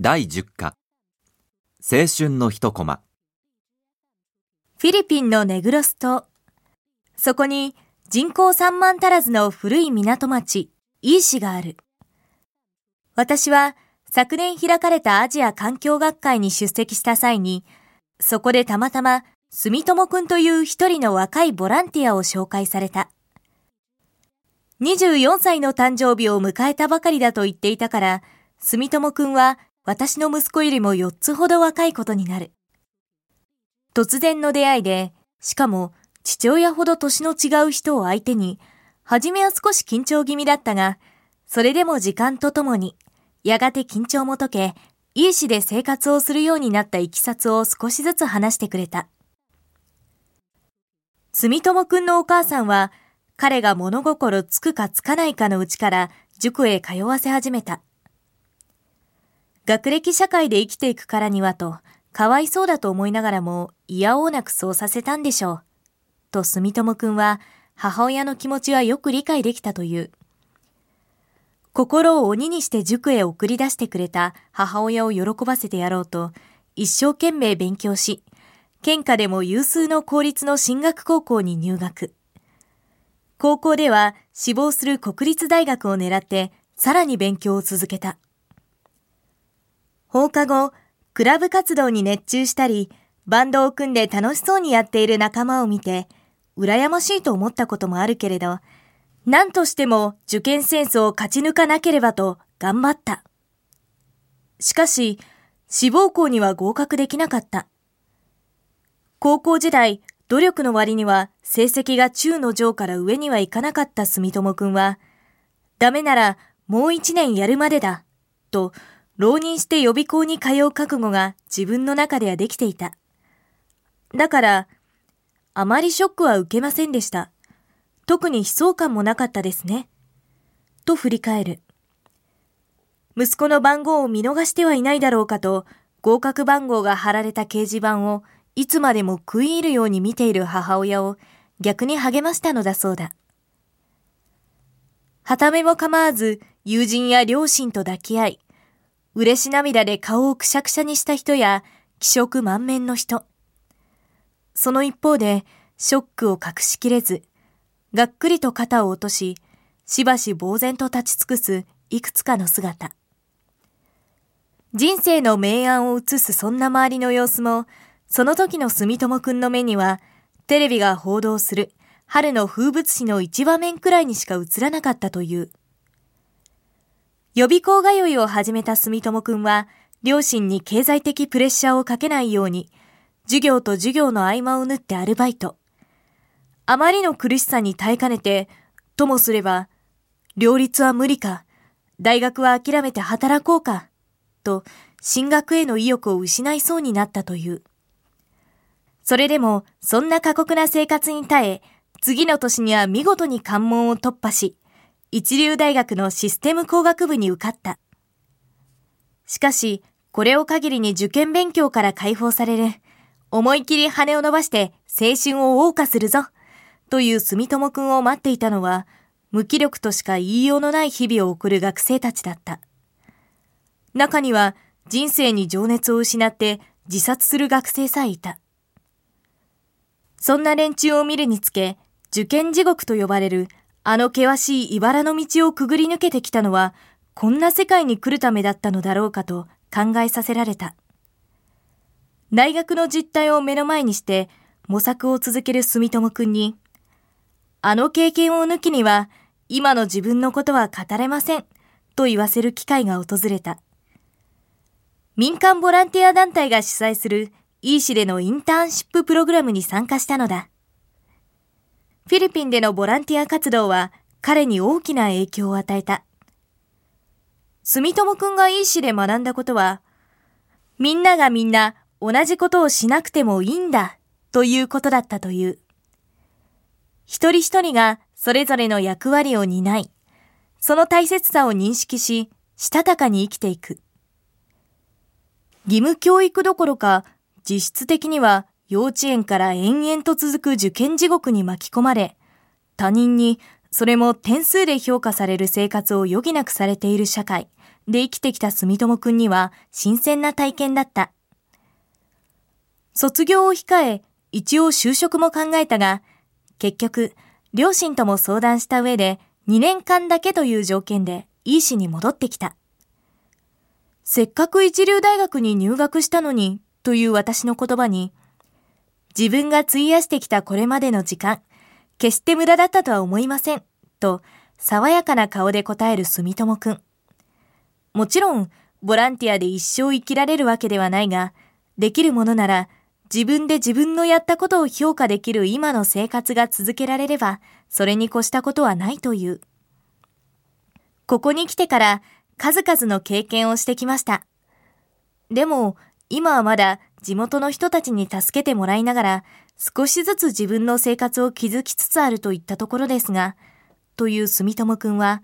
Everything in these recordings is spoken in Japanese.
第10課青春の一コマフィリピンのネグロス島。そこに人口3万足らずの古い港町、イーシがある。私は昨年開かれたアジア環境学会に出席した際に、そこでたまたま住友くんという一人の若いボランティアを紹介された。24歳の誕生日を迎えたばかりだと言っていたから、住友くんは私の息子よりも4つほど若いことになる。突然の出会いで、しかも父親ほど年の違う人を相手に、初めは少し緊張気味だったが、それでも時間とともに、やがて緊張も解け、いい市で生活をするようになったいきさつを少しずつ話してくれた。住友くんのお母さんは、彼が物心つくかつかないかのうちから塾へ通わせ始めた。学歴社会で生きていくからにはと、かわいそうだと思いながらも、いやおうなくそうさせたんでしょう。と住友くんは、母親の気持ちはよく理解できたという。心を鬼にして塾へ送り出してくれた母親を喜ばせてやろうと、一生懸命勉強し、県下でも有数の公立の進学高校に入学。高校では志望する国立大学を狙ってさらに勉強を続けた。放課後、クラブ活動に熱中したり、バンドを組んで楽しそうにやっている仲間を見て、羨ましいと思ったこともあるけれど、何としても受験戦争を勝ち抜かなければと頑張った。しかし、志望校には合格できなかった。高校時代、努力の割には成績が中の上から上にはいかなかった住友くんは、ダメならもう一年やるまでだ、と浪人して予備校に通う覚悟が自分の中ではできていた。だから、あまりショックは受けませんでした。特に悲壮感もなかったですね。と振り返る。息子の番号を見逃してはいないだろうかと、合格番号が貼られた掲示板をいつまでも食い入るように見ている母親を逆に励ましたのだそうだ。はためも構わず友人や両親と抱き合い、嬉し涙で顔をくしゃくしゃにした人や気色満面の人。その一方で、ショックを隠しきれず、がっくりと肩を落とし、しばし呆然と立ち尽くすいくつかの姿。人生の明暗を映すそんな周りの様子も、その時の住友くんの目には、テレビが報道する春の風物詩の一場面くらいにしか映らなかったという。予備校通いを始めた住友くんは、両親に経済的プレッシャーをかけないように、授業と授業の合間を縫ってアルバイト。あまりの苦しさに耐えかねて、ともすれば、両立は無理か、大学は諦めて働こうか、と、進学への意欲を失いそうになったという。それでも、そんな過酷な生活に耐え、次の年には見事に関門を突破し、一流大学のシステム工学部に受かった。しかし、これを限りに受験勉強から解放される。思い切り羽を伸ばして青春を謳歌するぞ。という住友くんを待っていたのは、無気力としか言いようのない日々を送る学生たちだった。中には人生に情熱を失って自殺する学生さえいた。そんな連中を見るにつけ、受験地獄と呼ばれるあの険しい茨の道をくぐり抜けてきたのは、こんな世界に来るためだったのだろうかと考えさせられた。大学の実態を目の前にして模索を続ける住友くんに、あの経験を抜きには今の自分のことは語れませんと言わせる機会が訪れた。民間ボランティア団体が主催するイーシでのインターンシッププログラムに参加したのだ。フィリピンでのボランティア活動は彼に大きな影響を与えた。住友くんがいい市で学んだことは、みんながみんな同じことをしなくてもいいんだということだったという。一人一人がそれぞれの役割を担い、その大切さを認識し、したたかに生きていく。義務教育どころか、実質的には幼稚園から延々と続く受験地獄に巻き込まれ、他人にそれも点数で評価される生活を余儀なくされている社会、で生きてきた住友くんには新鮮な体験だった。卒業を控え、一応就職も考えたが、結局、両親とも相談した上で2年間だけという条件でいい市に戻ってきた。せっかく一流大学に入学したのにという私の言葉に、自分が費やしてきたこれまでの時間、決して無駄だったとは思いません、と爽やかな顔で答える住友くん。もちろん、ボランティアで一生生きられるわけではないが、できるものなら自分で自分のやったことを評価できる今の生活が続けられれば、それに越したことはないという。ここに来てから数々の経験をしてきました。でも、今はまだ地元の人たちに助けてもらいながら、少しずつ自分の生活を築きつつあるといったところですが、という住友くんは、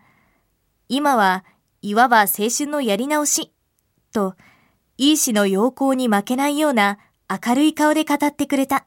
今はいわば青春のやり直し、と、いい死の陽光に負けないような明るい顔で語ってくれた。